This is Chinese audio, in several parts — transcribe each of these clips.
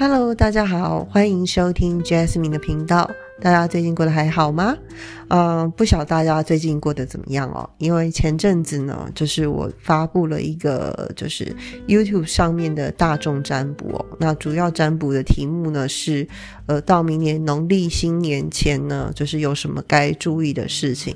Hello，大家好，欢迎收听 Jasmine 的频道。大家最近过得还好吗？嗯，不晓大家最近过得怎么样哦？因为前阵子呢，就是我发布了一个就是 YouTube 上面的大众占卜哦。那主要占卜的题目呢是，呃，到明年农历新年前呢，就是有什么该注意的事情。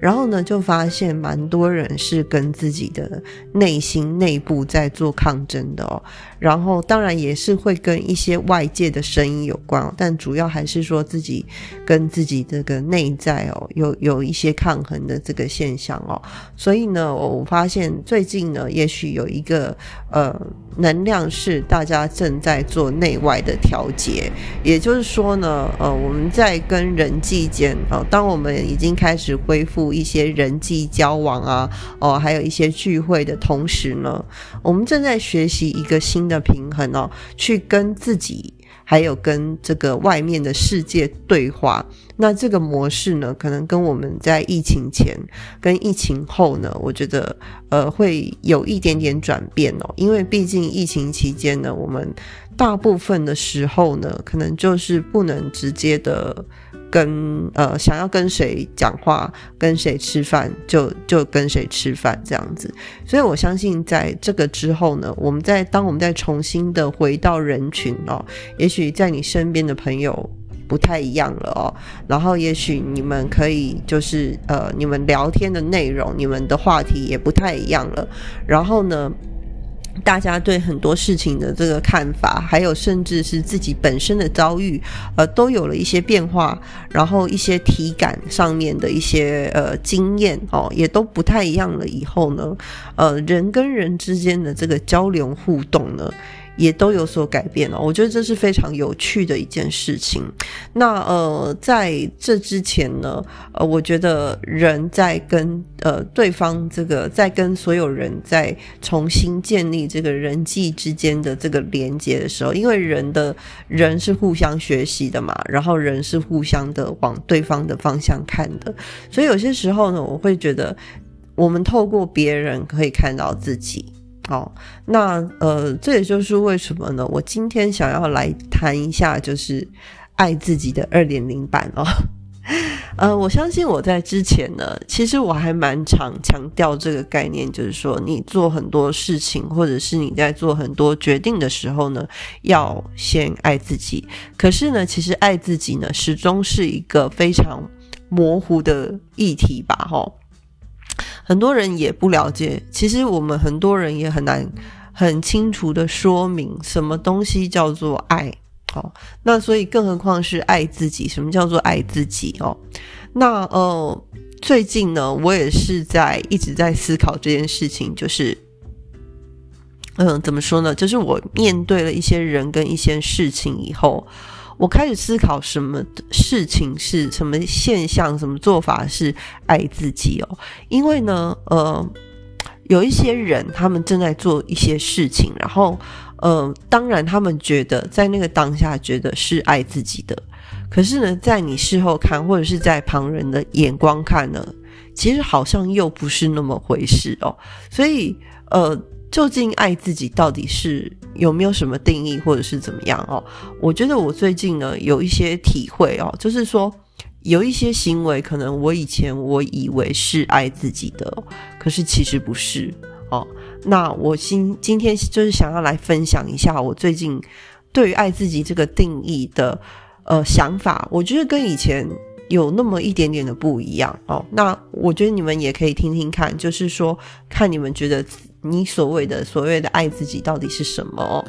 然后呢，就发现蛮多人是跟自己的内心内部在做抗争的哦。然后当然也是会跟一些外界的声音有关，但主要还是说自己。跟自己这个内在哦，有有一些抗衡的这个现象哦，所以呢，我发现最近呢，也许有一个呃能量是大家正在做内外的调节，也就是说呢，呃，我们在跟人际间哦，当我们已经开始恢复一些人际交往啊，哦，还有一些聚会的同时呢，我们正在学习一个新的平衡哦，去跟自己。还有跟这个外面的世界对话，那这个模式呢，可能跟我们在疫情前跟疫情后呢，我觉得呃会有一点点转变哦，因为毕竟疫情期间呢，我们大部分的时候呢，可能就是不能直接的。跟呃，想要跟谁讲话、跟谁吃饭，就就跟谁吃饭这样子。所以我相信，在这个之后呢，我们在当我们在重新的回到人群哦，也许在你身边的朋友不太一样了哦，然后也许你们可以就是呃，你们聊天的内容、你们的话题也不太一样了，然后呢？大家对很多事情的这个看法，还有甚至是自己本身的遭遇，呃，都有了一些变化，然后一些体感上面的一些呃经验哦，也都不太一样了。以后呢，呃，人跟人之间的这个交流互动呢。也都有所改变了，我觉得这是非常有趣的一件事情。那呃，在这之前呢，呃，我觉得人在跟呃对方这个在跟所有人在重新建立这个人际之间的这个连接的时候，因为人的人是互相学习的嘛，然后人是互相的往对方的方向看的，所以有些时候呢，我会觉得我们透过别人可以看到自己。好，那呃，这也就是为什么呢？我今天想要来谈一下，就是爱自己的二点零版哦。呃，我相信我在之前呢，其实我还蛮常强调这个概念，就是说，你做很多事情，或者是你在做很多决定的时候呢，要先爱自己。可是呢，其实爱自己呢，始终是一个非常模糊的议题吧？哈。很多人也不了解，其实我们很多人也很难很清楚的说明什么东西叫做爱。好，那所以更何况是爱自己？什么叫做爱自己？哦，那呃，最近呢，我也是在一直在思考这件事情，就是，嗯，怎么说呢？就是我面对了一些人跟一些事情以后。我开始思考什么事情是什么现象，什么做法是爱自己哦？因为呢，呃，有一些人他们正在做一些事情，然后，呃，当然他们觉得在那个当下觉得是爱自己的，可是呢，在你事后看，或者是在旁人的眼光看呢，其实好像又不是那么回事哦。所以，呃。究竟爱自己到底是有没有什么定义，或者是怎么样哦？我觉得我最近呢有一些体会哦，就是说有一些行为，可能我以前我以为是爱自己的，可是其实不是哦。那我今今天就是想要来分享一下我最近对于爱自己这个定义的呃想法，我觉得跟以前有那么一点点的不一样哦。那我觉得你们也可以听听看，就是说看你们觉得。你所谓的所谓的爱自己到底是什么？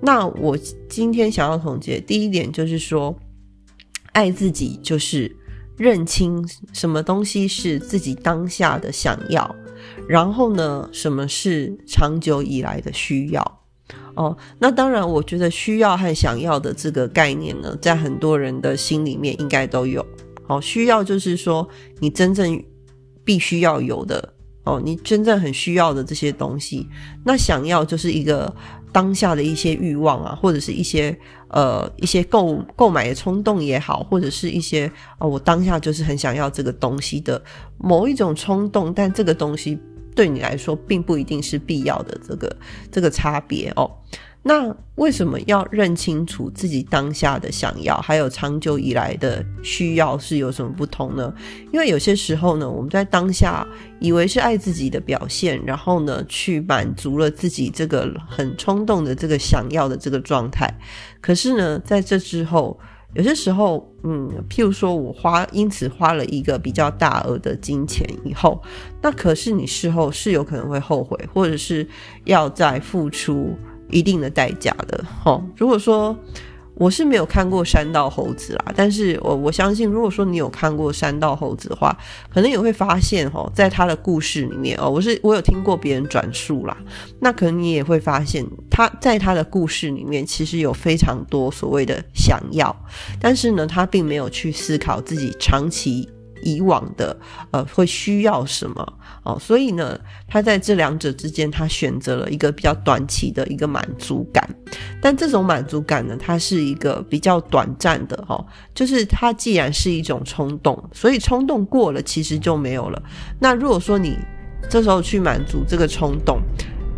那我今天想要总结，第一点就是说，爱自己就是认清什么东西是自己当下的想要，然后呢，什么是长久以来的需要。哦，那当然，我觉得需要和想要的这个概念呢，在很多人的心里面应该都有。哦，需要就是说你真正必须要有的。哦，你真正很需要的这些东西，那想要就是一个当下的一些欲望啊，或者是一些呃一些购购买的冲动也好，或者是一些哦我当下就是很想要这个东西的某一种冲动，但这个东西对你来说并不一定是必要的，这个这个差别哦。那为什么要认清楚自己当下的想要，还有长久以来的需要是有什么不同呢？因为有些时候呢，我们在当下以为是爱自己的表现，然后呢，去满足了自己这个很冲动的这个想要的这个状态。可是呢，在这之后，有些时候，嗯，譬如说我花因此花了一个比较大额的金钱以后，那可是你事后是有可能会后悔，或者是要再付出。一定的代价的，哈。如果说我是没有看过《山道猴子》啦，但是我我相信，如果说你有看过《山道猴子》的话，可能也会发现，哈，在他的故事里面哦，我是我有听过别人转述啦，那可能你也会发现，他在他的故事里面其实有非常多所谓的想要，但是呢，他并没有去思考自己长期。以往的呃会需要什么哦，所以呢，他在这两者之间，他选择了一个比较短期的一个满足感，但这种满足感呢，它是一个比较短暂的哈，就是它既然是一种冲动，所以冲动过了其实就没有了。那如果说你这时候去满足这个冲动，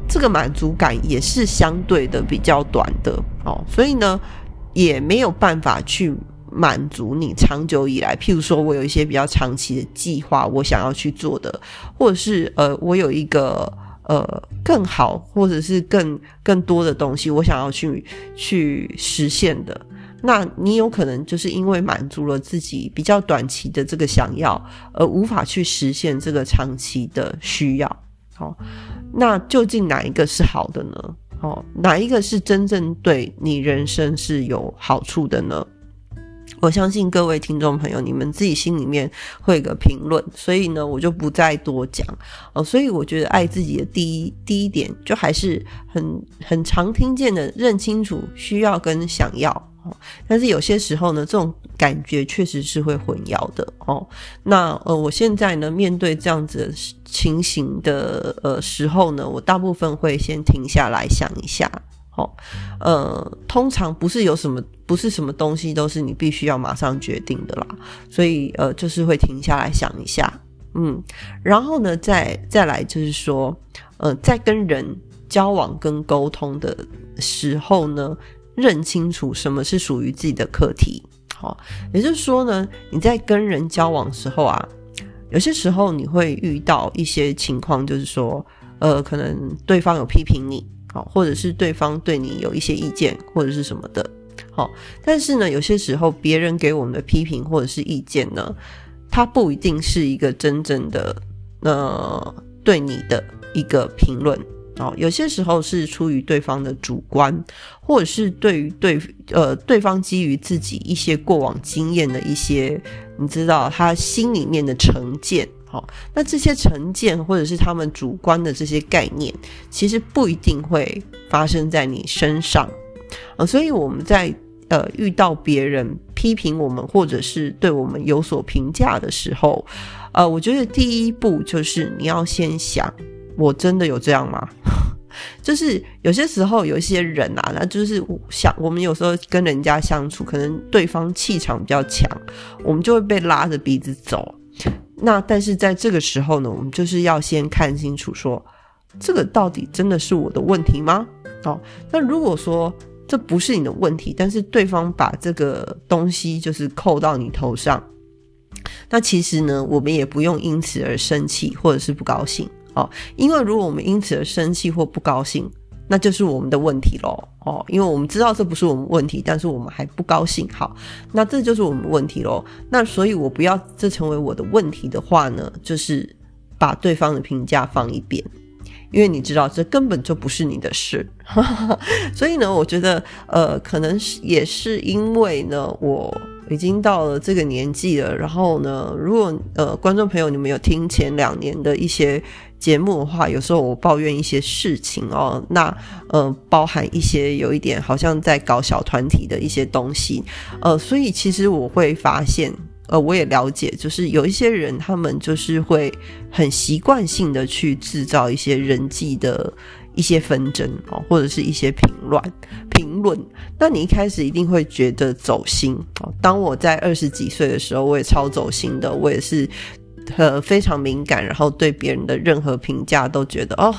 这个满足感也是相对的比较短的哦，所以呢，也没有办法去。满足你长久以来，譬如说我有一些比较长期的计划，我想要去做的，或者是呃，我有一个呃更好或者是更更多的东西，我想要去去实现的，那你有可能就是因为满足了自己比较短期的这个想要，而无法去实现这个长期的需要。好，那究竟哪一个是好的呢？哦，哪一个是真正对你人生是有好处的呢？我相信各位听众朋友，你们自己心里面会有个评论，所以呢，我就不再多讲哦。所以我觉得爱自己的第一第一点，就还是很很常听见的，认清楚需要跟想要。但是有些时候呢，这种感觉确实是会混淆的哦。那呃，我现在呢，面对这样子情形的呃时候呢，我大部分会先停下来想一下。好，呃，通常不是有什么，不是什么东西都是你必须要马上决定的啦，所以呃，就是会停下来想一下，嗯，然后呢，再再来就是说，呃，在跟人交往跟沟通的时候呢，认清楚什么是属于自己的课题，好，也就是说呢，你在跟人交往时候啊，有些时候你会遇到一些情况，就是说，呃，可能对方有批评你。好，或者是对方对你有一些意见，或者是什么的，好，但是呢，有些时候别人给我们的批评或者是意见呢，它不一定是一个真正的呃对你的一个评论哦，有些时候是出于对方的主观，或者是对于对呃对方基于自己一些过往经验的一些，你知道他心里面的成见。好，那这些成见或者是他们主观的这些概念，其实不一定会发生在你身上啊。所以我们在呃遇到别人批评我们或者是对我们有所评价的时候，呃，我觉得第一步就是你要先想，我真的有这样吗？就是有些时候有一些人啊，那就是想我们有时候跟人家相处，可能对方气场比较强，我们就会被拉着鼻子走。那但是在这个时候呢，我们就是要先看清楚，说这个到底真的是我的问题吗？哦，那如果说这不是你的问题，但是对方把这个东西就是扣到你头上，那其实呢，我们也不用因此而生气或者是不高兴哦，因为如果我们因此而生气或不高兴。那就是我们的问题喽，哦，因为我们知道这不是我们问题，但是我们还不高兴。好，那这就是我们问题喽。那所以，我不要这成为我的问题的话呢，就是把对方的评价放一边，因为你知道这根本就不是你的事。所以呢，我觉得，呃，可能是也是因为呢，我已经到了这个年纪了。然后呢，如果呃，观众朋友你们有听前两年的一些。节目的话，有时候我抱怨一些事情哦，那呃，包含一些有一点好像在搞小团体的一些东西，呃，所以其实我会发现，呃，我也了解，就是有一些人他们就是会很习惯性的去制造一些人际的一些纷争哦，或者是一些评论评论，那你一开始一定会觉得走心哦。当我在二十几岁的时候，我也超走心的，我也是。呃，非常敏感，然后对别人的任何评价都觉得哦，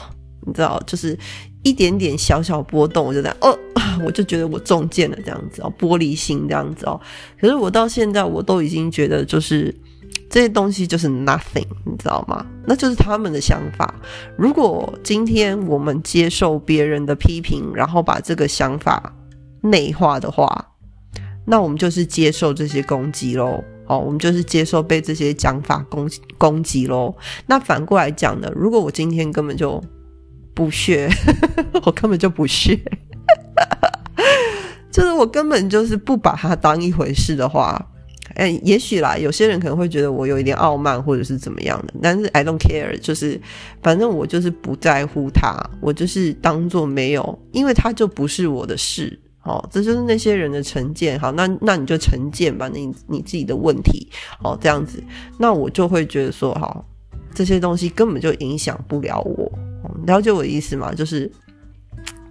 你知道，就是一点点小小波动，我就在哦，我就觉得我中箭了这样子哦，玻璃心这样子哦。可是我到现在我都已经觉得，就是这些东西就是 nothing，你知道吗？那就是他们的想法。如果今天我们接受别人的批评，然后把这个想法内化的话，那我们就是接受这些攻击喽。哦，我们就是接受被这些讲法攻攻击喽。那反过来讲呢？如果我今天根本就不屑，我根本就不屑，就是我根本就是不把它当一回事的话，哎，也许啦，有些人可能会觉得我有一点傲慢或者是怎么样的，但是 I don't care，就是反正我就是不在乎他，我就是当做没有，因为他就不是我的事。哦，这就是那些人的成见。好，那那你就成见吧，你你自己的问题。哦，这样子，那我就会觉得说，哈，这些东西根本就影响不了我。了解我的意思吗？就是，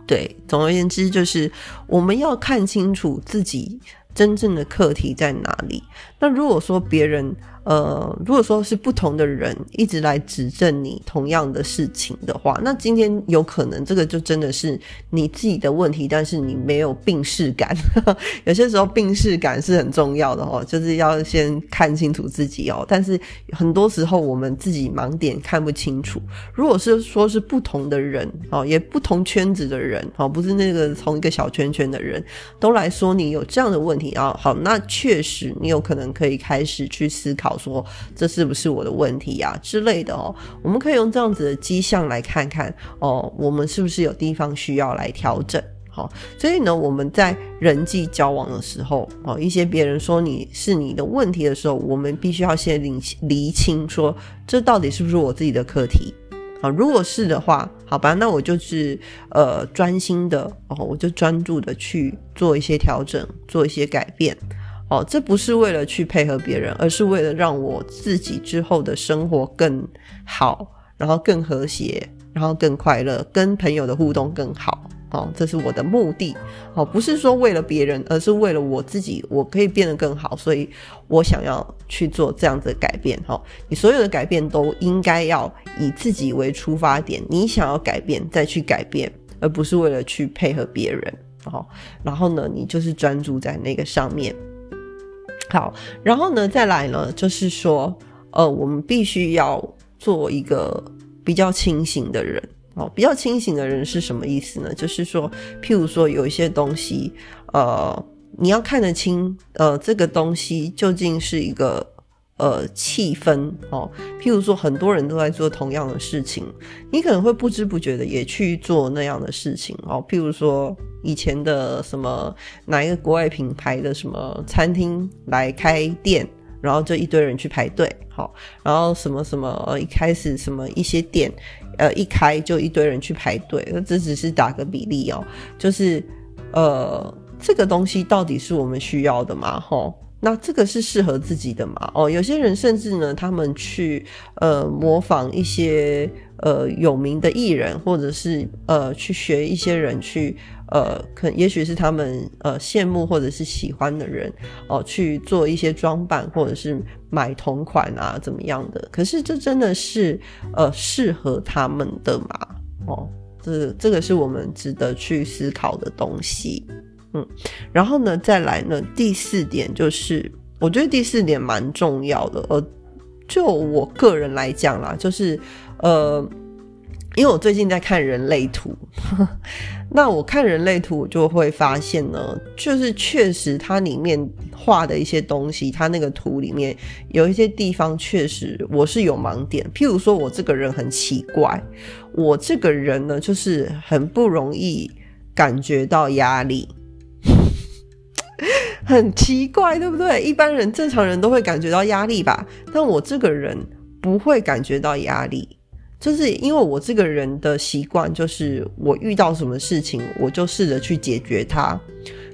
对，总而言之，就是我们要看清楚自己真正的课题在哪里。那如果说别人，呃，如果说是不同的人一直来指证你同样的事情的话，那今天有可能这个就真的是你自己的问题，但是你没有病视感。有些时候病视感是很重要的哦，就是要先看清楚自己哦。但是很多时候我们自己盲点看不清楚。如果是说是不同的人哦，也不同圈子的人哦，不是那个同一个小圈圈的人都来说你有这样的问题啊，好，那确实你有可能可以开始去思考。说这是不是我的问题呀之类的哦？我们可以用这样子的迹象来看看哦，我们是不是有地方需要来调整？好，所以呢，我们在人际交往的时候哦，一些别人说你是你的问题的时候，我们必须要先理厘清，说这到底是不是我自己的课题？啊，如果是的话，好吧，那我就是呃专心的哦，我就专注的去做一些调整，做一些改变。哦，这不是为了去配合别人，而是为了让我自己之后的生活更好，然后更和谐，然后更快乐，跟朋友的互动更好。哦，这是我的目的。哦，不是说为了别人，而是为了我自己，我可以变得更好，所以我想要去做这样子的改变。哈，你所有的改变都应该要以自己为出发点，你想要改变再去改变，而不是为了去配合别人。哦，然后呢，你就是专注在那个上面。好，然后呢，再来呢，就是说，呃，我们必须要做一个比较清醒的人哦。比较清醒的人是什么意思呢？就是说，譬如说，有一些东西，呃，你要看得清，呃，这个东西究竟是一个。呃，气氛哦，譬如说，很多人都在做同样的事情，你可能会不知不觉的也去做那样的事情哦。譬如说，以前的什么哪一个国外品牌的什么餐厅来开店，然后就一堆人去排队，好，然后什么什么，一开始什么一些店，呃，一开就一堆人去排队，那这只是打个比例哦，就是呃，这个东西到底是我们需要的吗？哈。那这个是适合自己的嘛？哦，有些人甚至呢，他们去呃模仿一些呃有名的艺人，或者是呃去学一些人去呃，可也许是他们呃羡慕或者是喜欢的人哦，去做一些装扮，或者是买同款啊怎么样的？可是这真的是呃适合他们的嘛？哦，这这个是我们值得去思考的东西。嗯，然后呢，再来呢，第四点就是，我觉得第四点蛮重要的。呃，就我个人来讲啦，就是呃，因为我最近在看人类图，那我看人类图，我就会发现呢，就是确实它里面画的一些东西，它那个图里面有一些地方确实我是有盲点。譬如说，我这个人很奇怪，我这个人呢，就是很不容易感觉到压力。很奇怪，对不对？一般人、正常人都会感觉到压力吧，但我这个人不会感觉到压力，就是因为我这个人的习惯就是，我遇到什么事情，我就试着去解决它。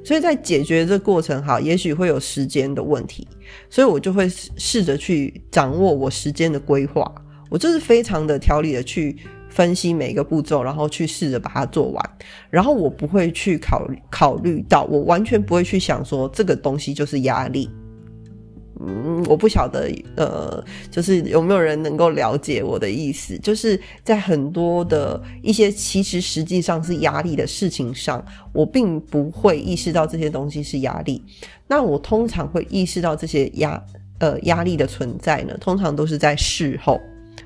所以在解决这过程，哈，也许会有时间的问题，所以我就会试着去掌握我时间的规划。我就是非常的条理的去。分析每一个步骤，然后去试着把它做完。然后我不会去考虑考虑到，我完全不会去想说这个东西就是压力。嗯，我不晓得，呃，就是有没有人能够了解我的意思？就是在很多的一些其实实际上是压力的事情上，我并不会意识到这些东西是压力。那我通常会意识到这些压，呃，压力的存在呢，通常都是在事后。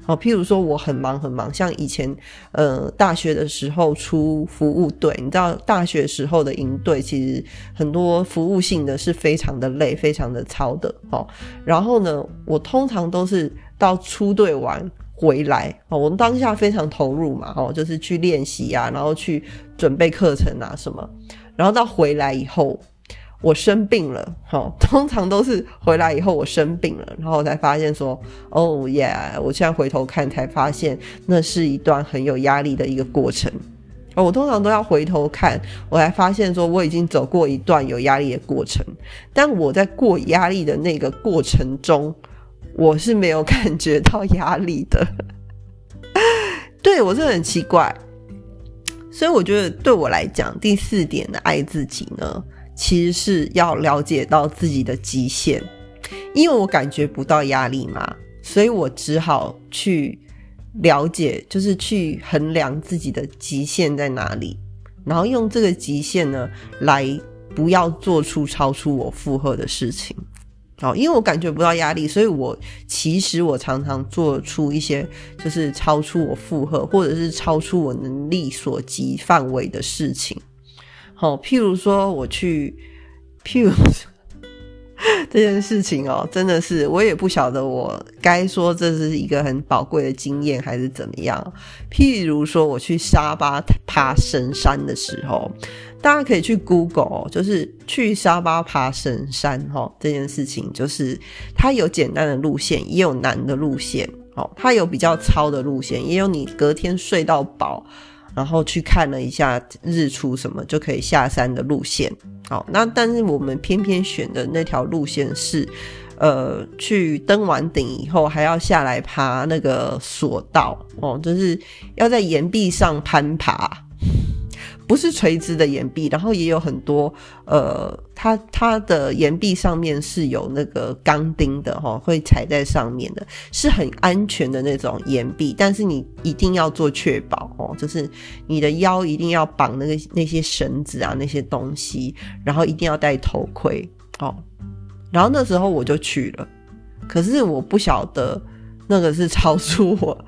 好，譬如说我很忙很忙，像以前呃大学的时候出服务队，你知道大学时候的营队其实很多服务性的是非常的累，非常的操的。哦，然后呢，我通常都是到出队完回来，我们当下非常投入嘛，哦，就是去练习啊，然后去准备课程啊什么，然后到回来以后。我生病了，好，通常都是回来以后我生病了，然后我才发现说，哦耶！我现在回头看才发现，那是一段很有压力的一个过程。我通常都要回头看，我才发现说我已经走过一段有压力的过程。但我在过压力的那个过程中，我是没有感觉到压力的。对我是很奇怪，所以我觉得对我来讲，第四点的爱自己呢。其实是要了解到自己的极限，因为我感觉不到压力嘛，所以我只好去了解，就是去衡量自己的极限在哪里，然后用这个极限呢，来不要做出超出我负荷的事情。哦，因为我感觉不到压力，所以我其实我常常做出一些就是超出我负荷，或者是超出我能力所及范围的事情。好，譬如说我去，譬如 这件事情哦，真的是我也不晓得我该说这是一个很宝贵的经验还是怎么样。譬如说我去沙巴爬神山的时候，大家可以去 Google，就是去沙巴爬神山哈，这件事情就是它有简单的路线，也有难的路线。哦，它有比较糙的路线，也有你隔天睡到饱。然后去看了一下日出，什么就可以下山的路线。好，那但是我们偏偏选的那条路线是，呃，去登完顶以后还要下来爬那个索道哦，就是要在岩壁上攀爬。不是垂直的岩壁，然后也有很多呃，它它的岩壁上面是有那个钢钉的哈，会踩在上面的，是很安全的那种岩壁。但是你一定要做确保哦，就是你的腰一定要绑那个那些绳子啊那些东西，然后一定要戴头盔哦。然后那时候我就去了，可是我不晓得。那个是超出我、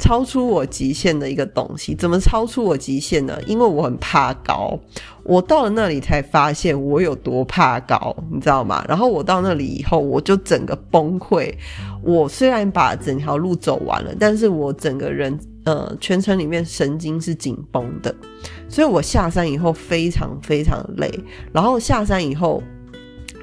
超出我极限的一个东西。怎么超出我极限呢？因为我很怕高。我到了那里才发现我有多怕高，你知道吗？然后我到那里以后，我就整个崩溃。我虽然把整条路走完了，但是我整个人呃全程里面神经是紧绷的，所以我下山以后非常非常累。然后下山以后。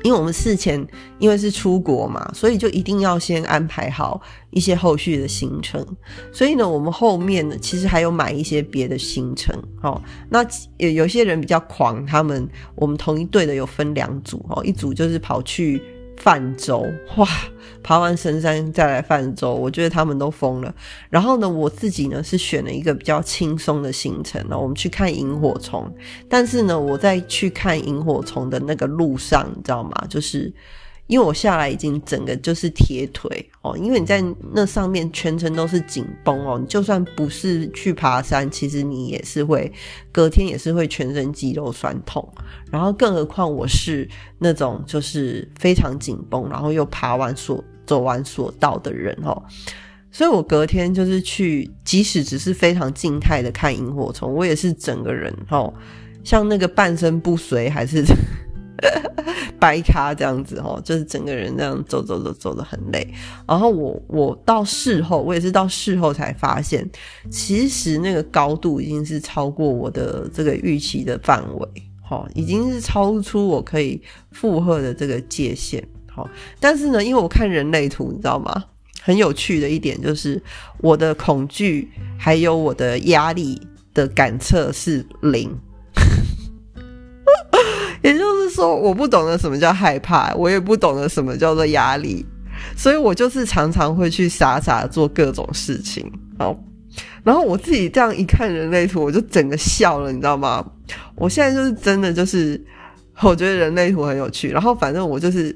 因为我们事前因为是出国嘛，所以就一定要先安排好一些后续的行程。所以呢，我们后面呢，其实还有买一些别的行程。哦，那有有些人比较狂，他们我们同一队的有分两组哦，一组就是跑去。泛舟哇，爬完神山再来泛舟，我觉得他们都疯了。然后呢，我自己呢是选了一个比较轻松的行程呢，我们去看萤火虫。但是呢，我在去看萤火虫的那个路上，你知道吗？就是。因为我下来已经整个就是铁腿哦，因为你在那上面全程都是紧绷哦，你就算不是去爬山，其实你也是会隔天也是会全身肌肉酸痛，然后更何况我是那种就是非常紧绷，然后又爬完所走完所到的人哦，所以我隔天就是去，即使只是非常静态的看萤火虫，我也是整个人哦，像那个半身不遂还是。掰咖这样子哦，就是整个人这样走走走走的很累。然后我我到事后，我也是到事后才发现，其实那个高度已经是超过我的这个预期的范围，哈，已经是超出我可以负荷的这个界限，好。但是呢，因为我看人类图，你知道吗？很有趣的一点就是，我的恐惧还有我的压力的感测是零。也就是说，我不懂得什么叫害怕，我也不懂得什么叫做压力，所以我就是常常会去傻傻做各种事情。好，然后我自己这样一看人类图，我就整个笑了，你知道吗？我现在就是真的就是，我觉得人类图很有趣。然后反正我就是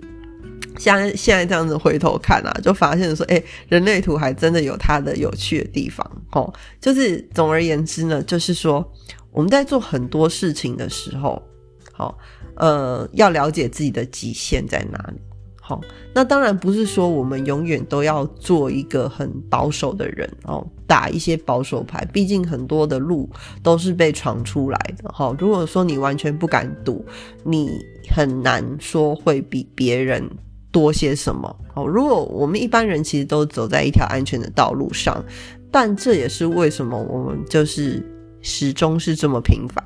像现在这样子回头看啊，就发现说，哎，人类图还真的有它的有趣的地方哦。就是总而言之呢，就是说我们在做很多事情的时候，好，呃，要了解自己的极限在哪里。好，那当然不是说我们永远都要做一个很保守的人哦，打一些保守牌。毕竟很多的路都是被闯出来的。哈，如果说你完全不敢赌，你很难说会比别人。多些什么？哦，如果我们一般人其实都走在一条安全的道路上，但这也是为什么我们就是始终是这么平凡。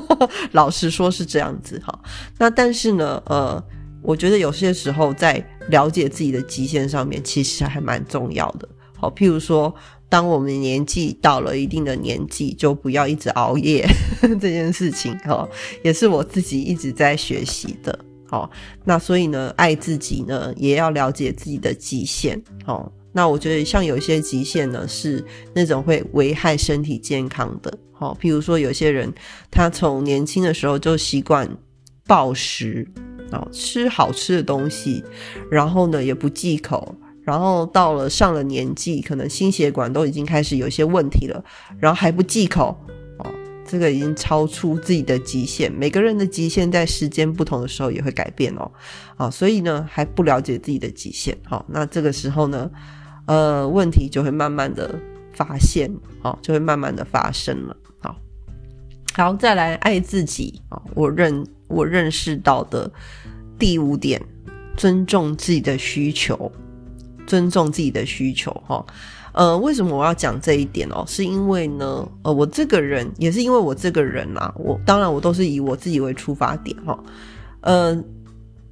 老实说，是这样子哈。那但是呢，呃，我觉得有些时候在了解自己的极限上面，其实还蛮重要的。好，譬如说，当我们年纪到了一定的年纪，就不要一直熬夜 这件事情，哈，也是我自己一直在学习的。好，那所以呢，爱自己呢，也要了解自己的极限。好，那我觉得像有些极限呢，是那种会危害身体健康的。好，譬如说有些人，他从年轻的时候就习惯暴食，哦，吃好吃的东西，然后呢也不忌口，然后到了上了年纪，可能心血管都已经开始有些问题了，然后还不忌口。这个已经超出自己的极限，每个人的极限在时间不同的时候也会改变哦，啊，所以呢还不了解自己的极限，好，那这个时候呢，呃，问题就会慢慢的发现，好，就会慢慢的发生了，好，好，再来爱自己啊，我认我认识到的第五点，尊重自己的需求，尊重自己的需求，哈。呃，为什么我要讲这一点哦？是因为呢，呃，我这个人也是因为我这个人啊，我当然我都是以我自己为出发点哈。呃，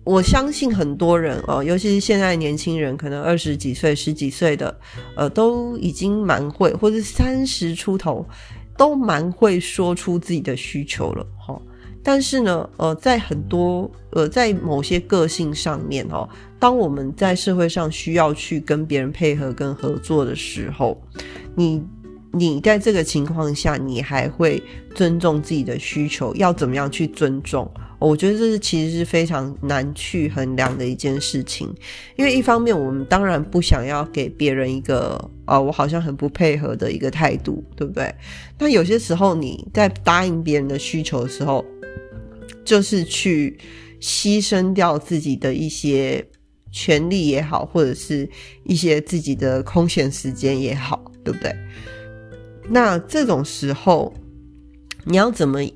我相信很多人哦，尤其是现在年轻人，可能二十几岁、十几岁的，呃，都已经蛮会，或者三十出头，都蛮会说出自己的需求了哈。但是呢，呃，在很多呃，在某些个性上面哦。当我们在社会上需要去跟别人配合、跟合作的时候，你你在这个情况下，你还会尊重自己的需求？要怎么样去尊重？我觉得这是其实是非常难去衡量的一件事情。因为一方面，我们当然不想要给别人一个啊，我好像很不配合的一个态度，对不对？但有些时候你在答应别人的需求的时候，就是去牺牲掉自己的一些。权利也好，或者是一些自己的空闲时间也好，对不对？那这种时候，你要怎么一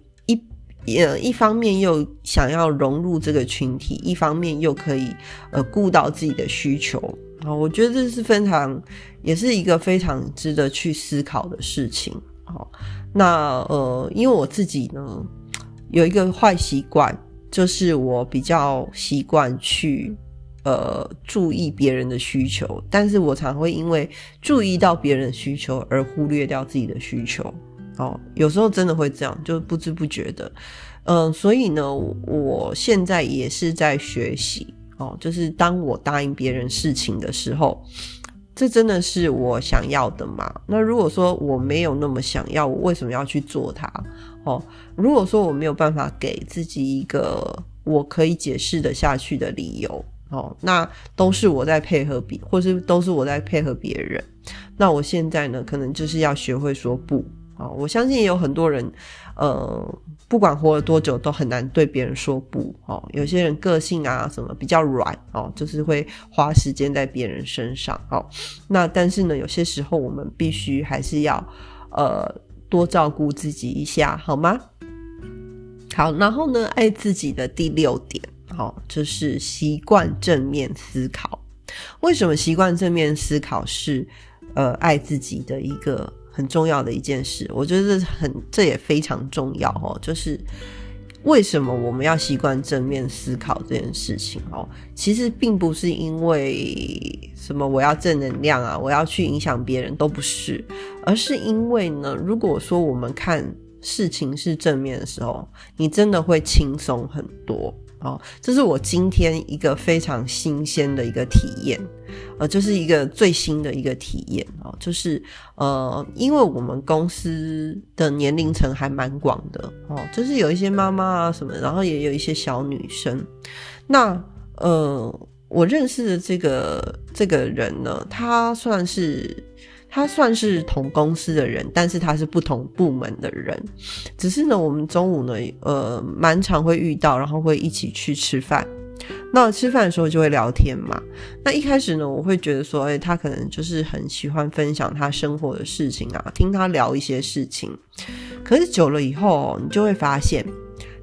呃一方面又想要融入这个群体，一方面又可以呃顾到自己的需求啊？我觉得这是非常也是一个非常值得去思考的事情。好，那呃，因为我自己呢有一个坏习惯，就是我比较习惯去。呃，注意别人的需求，但是我常会因为注意到别人的需求而忽略掉自己的需求。哦，有时候真的会这样，就不知不觉的。嗯，所以呢，我现在也是在学习。哦，就是当我答应别人事情的时候，这真的是我想要的吗？那如果说我没有那么想要，我为什么要去做它？哦，如果说我没有办法给自己一个我可以解释的下去的理由。哦，那都是我在配合别，或是都是我在配合别人。那我现在呢，可能就是要学会说不啊！我相信也有很多人，呃，不管活了多久，都很难对别人说不哦。有些人个性啊什么比较软哦，就是会花时间在别人身上哦。那但是呢，有些时候我们必须还是要呃多照顾自己一下，好吗？好，然后呢，爱自己的第六点。好，就是习惯正面思考。为什么习惯正面思考是呃爱自己的一个很重要的一件事？我觉得很这也非常重要哦。就是为什么我们要习惯正面思考这件事情哦？其实并不是因为什么我要正能量啊，我要去影响别人都不是，而是因为呢，如果说我们看事情是正面的时候，你真的会轻松很多。哦，这是我今天一个非常新鲜的一个体验，呃，就是一个最新的一个体验哦，就是呃，因为我们公司的年龄层还蛮广的哦，就是有一些妈妈啊什么，然后也有一些小女生，那呃，我认识的这个这个人呢，他算是他算是同公司的人，但是他是不同部门的人。只是呢，我们中午呢，呃，蛮常会遇到，然后会一起去吃饭。那吃饭的时候就会聊天嘛。那一开始呢，我会觉得说，哎，他可能就是很喜欢分享他生活的事情啊，听他聊一些事情。可是久了以后，你就会发现，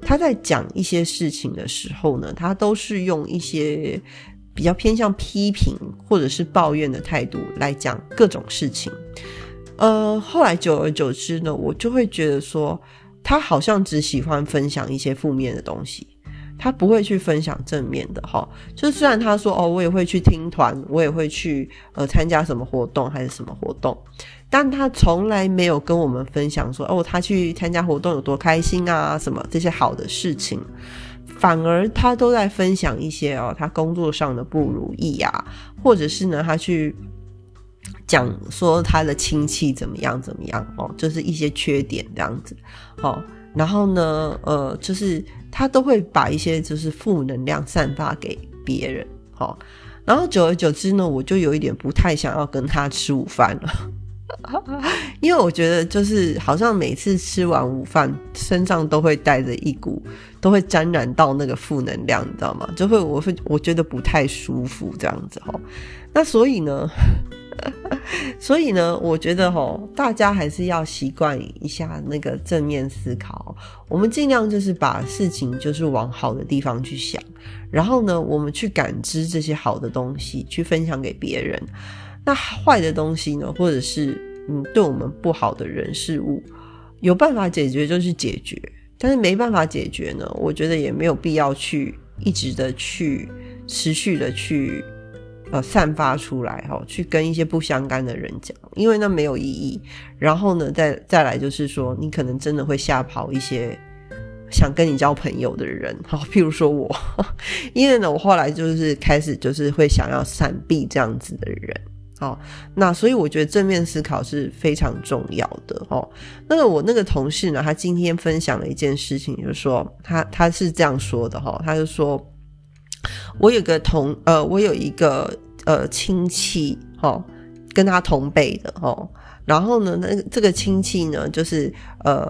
他在讲一些事情的时候呢，他都是用一些比较偏向批评或者是抱怨的态度来讲各种事情。呃，后来久而久之呢，我就会觉得说，他好像只喜欢分享一些负面的东西。他不会去分享正面的哈，就虽然他说哦，我也会去听团，我也会去呃参加什么活动还是什么活动，但他从来没有跟我们分享说哦，他去参加活动有多开心啊，什么这些好的事情，反而他都在分享一些哦，他工作上的不如意啊，或者是呢，他去讲说他的亲戚怎么样怎么样哦，就是一些缺点这样子哦。然后呢，呃，就是他都会把一些就是负能量散发给别人，好，然后久而久之呢，我就有一点不太想要跟他吃午饭了，因为我觉得就是好像每次吃完午饭，身上都会带着一股，都会沾染到那个负能量，你知道吗？就会我会我觉得不太舒服这样子哈，那所以呢。所以呢，我觉得哈，大家还是要习惯一下那个正面思考。我们尽量就是把事情就是往好的地方去想，然后呢，我们去感知这些好的东西，去分享给别人。那坏的东西呢，或者是嗯，对我们不好的人事物，有办法解决就去解决，但是没办法解决呢，我觉得也没有必要去一直的去持续的去。呃，散发出来哈，去跟一些不相干的人讲，因为那没有意义。然后呢，再再来就是说，你可能真的会吓跑一些想跟你交朋友的人，好，譬如说我，因为呢，我后来就是开始就是会想要闪避这样子的人，好，那所以我觉得正面思考是非常重要的哦。那个我那个同事呢，他今天分享了一件事情，就是说他他是这样说的哈，他就说。我有个同呃，我有一个呃亲戚哈，跟他同辈的哈，然后呢，那这个亲戚呢，就是呃，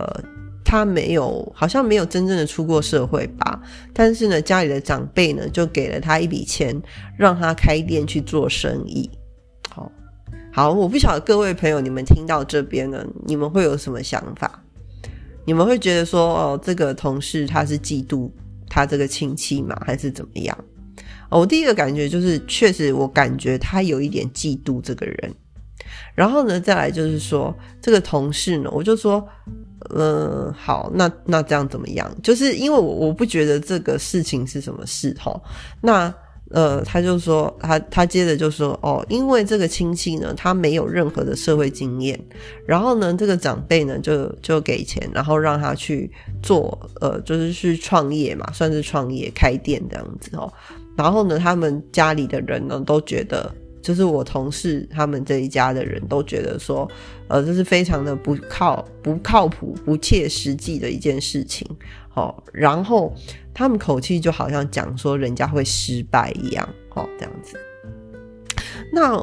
他没有好像没有真正的出过社会吧，但是呢，家里的长辈呢，就给了他一笔钱，让他开店去做生意。好，我不晓得各位朋友，你们听到这边呢，你们会有什么想法？你们会觉得说，哦，这个同事他是嫉妒？他这个亲戚嘛，还是怎么样？我第一个感觉就是，确实我感觉他有一点嫉妒这个人。然后呢，再来就是说，这个同事呢，我就说，嗯，好，那那这样怎么样？就是因为我我不觉得这个事情是什么事哈，那。呃，他就说，他他接着就说，哦，因为这个亲戚呢，他没有任何的社会经验，然后呢，这个长辈呢，就就给钱，然后让他去做，呃，就是去创业嘛，算是创业开店这样子哦。然后呢，他们家里的人呢，都觉得，就是我同事他们这一家的人都觉得说，呃，这是非常的不靠不靠谱、不切实际的一件事情。哦，然后。他们口气就好像讲说人家会失败一样，哦，这样子。那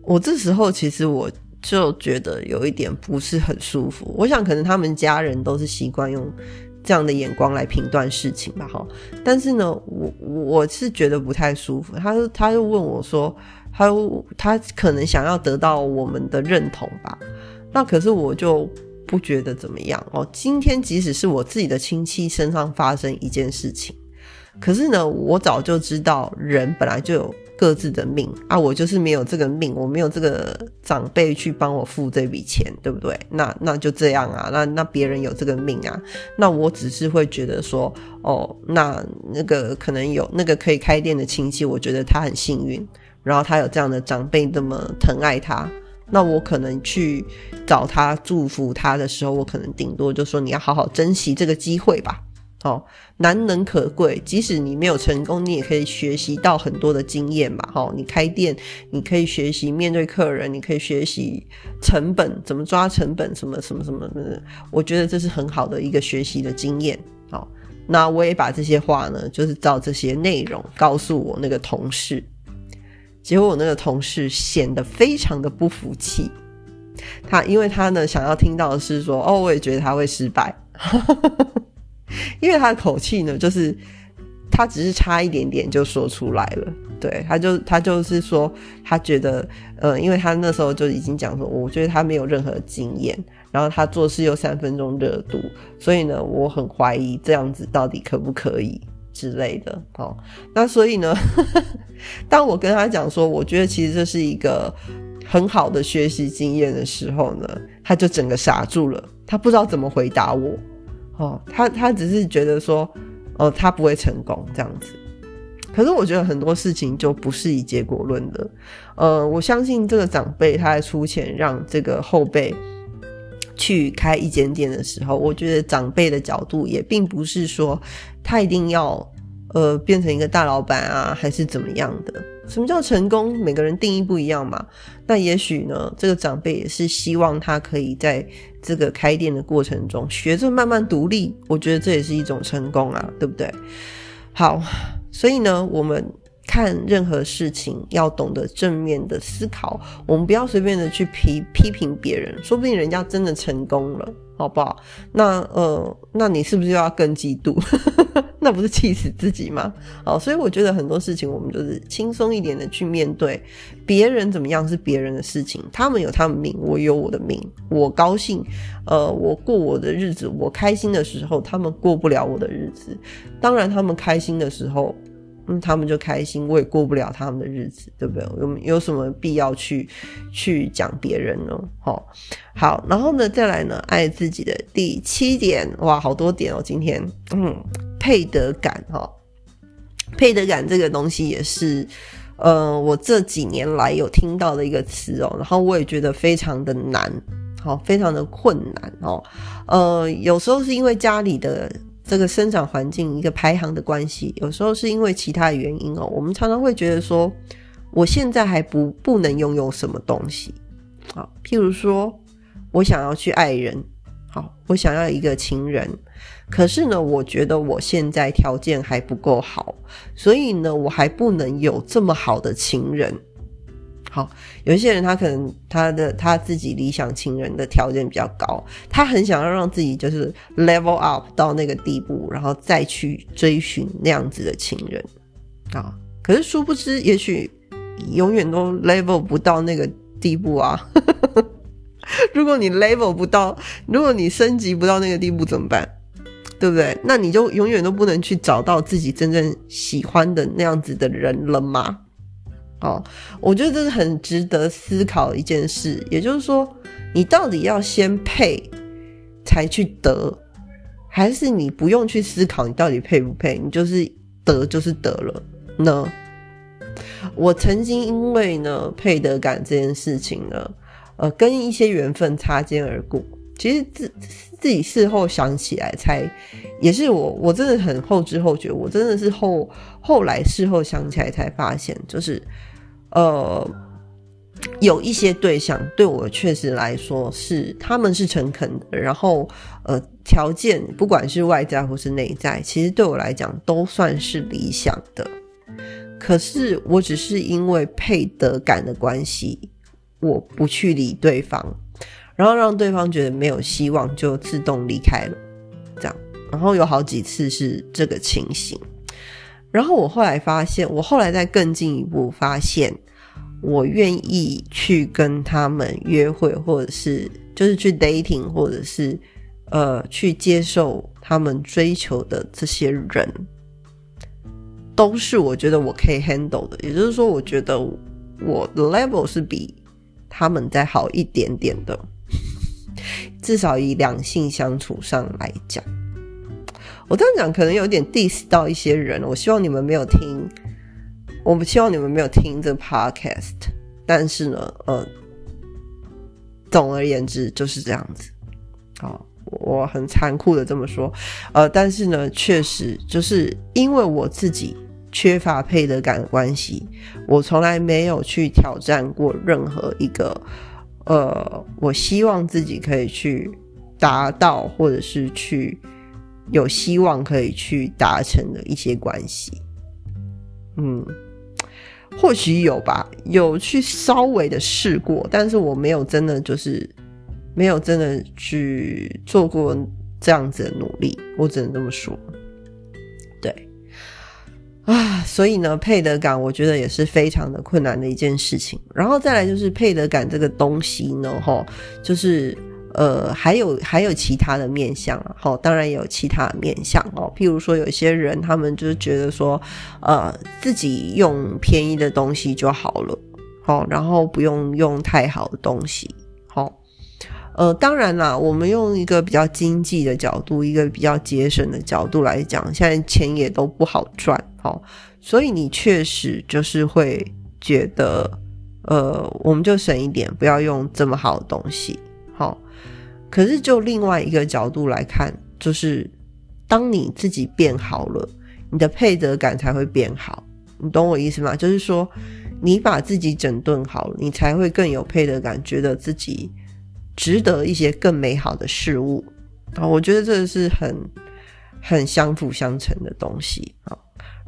我这时候其实我就觉得有一点不是很舒服。我想可能他们家人都是习惯用这样的眼光来评断事情吧，哈。但是呢，我我是觉得不太舒服。他他又问我说，他他可能想要得到我们的认同吧？那可是我就。不觉得怎么样哦？今天即使是我自己的亲戚身上发生一件事情，可是呢，我早就知道人本来就有各自的命啊，我就是没有这个命，我没有这个长辈去帮我付这笔钱，对不对？那那就这样啊，那那别人有这个命啊，那我只是会觉得说，哦，那那个可能有那个可以开店的亲戚，我觉得他很幸运，然后他有这样的长辈那么疼爱他。那我可能去找他祝福他的时候，我可能顶多就说你要好好珍惜这个机会吧。哦，难能可贵，即使你没有成功，你也可以学习到很多的经验嘛。哦，你开店，你可以学习面对客人，你可以学习成本怎么抓成本，什么什么什么的。我觉得这是很好的一个学习的经验。好，那我也把这些话呢，就是照这些内容告诉我那个同事。结果我那个同事显得非常的不服气，他因为他呢想要听到的是说，哦，我也觉得他会失败，因为他的口气呢，就是他只是差一点点就说出来了，对，他就他就是说，他觉得，呃，因为他那时候就已经讲说，我觉得他没有任何经验，然后他做事又三分钟热度，所以呢，我很怀疑这样子到底可不可以。之类的，哦，那所以呢，当我跟他讲说，我觉得其实这是一个很好的学习经验的时候呢，他就整个傻住了，他不知道怎么回答我，哦，他他只是觉得说，哦，他不会成功这样子。可是我觉得很多事情就不是以结果论的，呃，我相信这个长辈他在出钱让这个后辈去开一间店的时候，我觉得长辈的角度也并不是说。他一定要，呃，变成一个大老板啊，还是怎么样的？什么叫成功？每个人定义不一样嘛。那也许呢，这个长辈也是希望他可以在这个开店的过程中学着慢慢独立。我觉得这也是一种成功啊，对不对？好，所以呢，我们看任何事情要懂得正面的思考，我们不要随便的去批批评别人，说不定人家真的成功了。好不好？那呃，那你是不是又要更嫉妒？那不是气死自己吗？好，所以我觉得很多事情我们就是轻松一点的去面对。别人怎么样是别人的事情，他们有他们命，我有我的命。我高兴，呃，我过我的日子，我开心的时候，他们过不了我的日子。当然，他们开心的时候。嗯，他们就开心，我也过不了他们的日子，对不对？有有什么必要去去讲别人呢？好，好，然后呢，再来呢，爱自己的第七点，哇，好多点哦，今天，嗯，配得感哈，配得感这个东西也是，呃，我这几年来有听到的一个词哦，然后我也觉得非常的难，好，非常的困难哦，呃，有时候是因为家里的。这个生长环境一个排行的关系，有时候是因为其他原因哦。我们常常会觉得说，我现在还不不能拥有什么东西，好，譬如说我想要去爱人，好，我想要一个情人，可是呢，我觉得我现在条件还不够好，所以呢，我还不能有这么好的情人。好，有一些人他可能他的他自己理想情人的条件比较高，他很想要让自己就是 level up 到那个地步，然后再去追寻那样子的情人啊。可是殊不知，也许永远都 level 不到那个地步啊。如果你 level 不到，如果你升级不到那个地步怎么办？对不对？那你就永远都不能去找到自己真正喜欢的那样子的人了吗？哦，我觉得这是很值得思考一件事。也就是说，你到底要先配才去得，还是你不用去思考你到底配不配，你就是得就是得了呢？我曾经因为呢配得感这件事情呢，呃，跟一些缘分擦肩而过。其实自自己事后想起来，才也是我我真的很后知后觉。我真的是后后来事后想起来才发现，就是。呃，有一些对象对我确实来说是他们是诚恳的，然后呃条件不管是外在或是内在，其实对我来讲都算是理想的。可是我只是因为配得感的关系，我不去理对方，然后让对方觉得没有希望，就自动离开了。这样，然后有好几次是这个情形。然后我后来发现，我后来再更进一步发现。我愿意去跟他们约会，或者是就是去 dating，或者是呃去接受他们追求的这些人，都是我觉得我可以 handle 的。也就是说，我觉得我的 level 是比他们再好一点点的，至少以两性相处上来讲。我这样讲可能有点 diss 到一些人，我希望你们没有听。我不希望你们没有听这 podcast，但是呢，呃，总而言之就是这样子。哦，我很残酷的这么说，呃，但是呢，确实就是因为我自己缺乏配得感的关系，我从来没有去挑战过任何一个，呃，我希望自己可以去达到或者是去有希望可以去达成的一些关系。嗯，或许有吧，有去稍微的试过，但是我没有真的就是没有真的去做过这样子的努力，我只能这么说。对，啊，所以呢，配得感我觉得也是非常的困难的一件事情。然后再来就是配得感这个东西呢，哈，就是呃，还有还有其他的面相啊，好，当然也有其他的面相哦。譬如说，有些人他们就觉得说，呃，自己用便宜的东西就好了，好，然后不用用太好的东西，好。呃，当然啦，我们用一个比较经济的角度，一个比较节省的角度来讲，现在钱也都不好赚，好，所以你确实就是会觉得，呃，我们就省一点，不要用这么好的东西，可是就另外一个角度来看，就是当你自己变好了，你的配得感才会变好，你懂我意思吗？就是说，你把自己整顿好了，你才会更有配得感，觉得自己。值得一些更美好的事物啊！我觉得这是很很相辅相成的东西啊。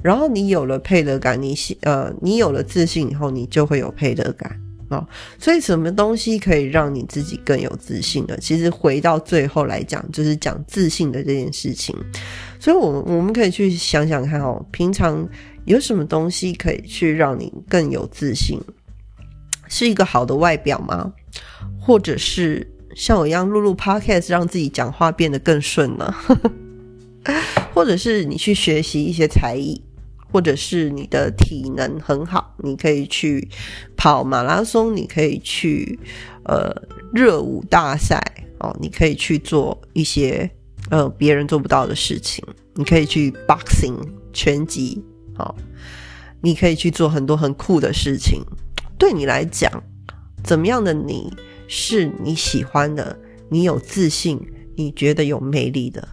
然后你有了配得感，你呃，你有了自信以后，你就会有配得感啊。所以什么东西可以让你自己更有自信呢？其实回到最后来讲，就是讲自信的这件事情。所以，我我们可以去想想看哦，平常有什么东西可以去让你更有自信？是一个好的外表吗？或者是像我一样录录 podcast，让自己讲话变得更顺呢？或者是你去学习一些才艺，或者是你的体能很好，你可以去跑马拉松，你可以去呃热舞大赛哦，你可以去做一些呃别人做不到的事情，你可以去 boxing 拳击，好，你可以去做很多很酷的事情。对你来讲，怎么样的你是你喜欢的？你有自信，你觉得有魅力的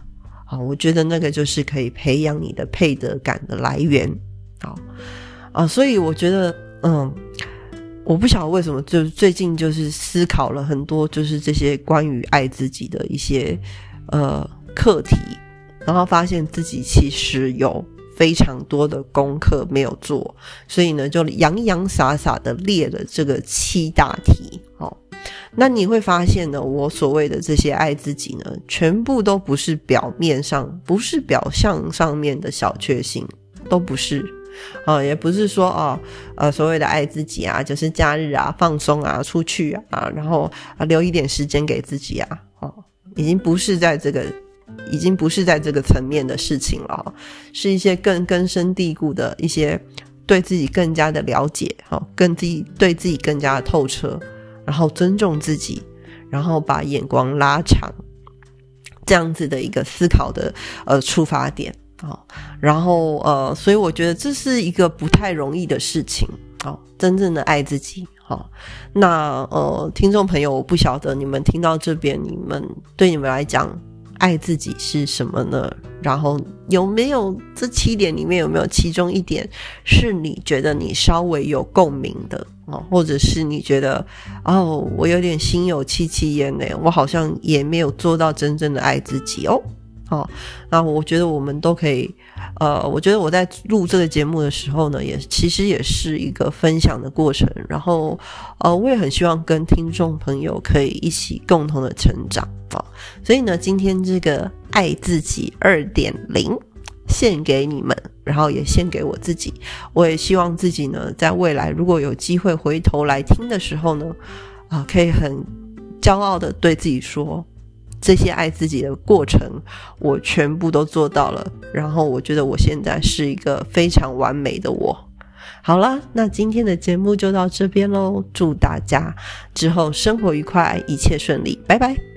啊？我觉得那个就是可以培养你的配得感的来源。好啊，所以我觉得，嗯，我不晓得为什么，就最近就是思考了很多，就是这些关于爱自己的一些呃课题，然后发现自己其实有。非常多的功课没有做，所以呢，就洋洋洒洒的列了这个七大题。那你会发现呢，我所谓的这些爱自己呢，全部都不是表面上，不是表象上面的小确幸，都不是啊，也不是说啊，呃，所谓的爱自己啊，就是假日啊，放松啊，出去啊，然后啊，留一点时间给自己啊，哦，已经不是在这个。已经不是在这个层面的事情了，是一些更根深蒂固的一些对自己更加的了解，哈，更自己对自己更加的透彻，然后尊重自己，然后把眼光拉长，这样子的一个思考的呃出发点啊，然后呃，所以我觉得这是一个不太容易的事情，哦，真正的爱自己，好，那呃，听众朋友，我不晓得你们听到这边，你们对你们来讲。爱自己是什么呢？然后有没有这七点里面有没有其中一点是你觉得你稍微有共鸣的哦，或者是你觉得哦，我有点心有戚戚焉呢？我好像也没有做到真正的爱自己哦。好，那我觉得我们都可以，呃，我觉得我在录这个节目的时候呢，也其实也是一个分享的过程。然后，呃，我也很希望跟听众朋友可以一起共同的成长啊。所以呢，今天这个爱自己二点零献给你们，然后也献给我自己。我也希望自己呢，在未来如果有机会回头来听的时候呢，啊，可以很骄傲的对自己说。这些爱自己的过程，我全部都做到了。然后我觉得我现在是一个非常完美的我。好了，那今天的节目就到这边喽。祝大家之后生活愉快，一切顺利，拜拜。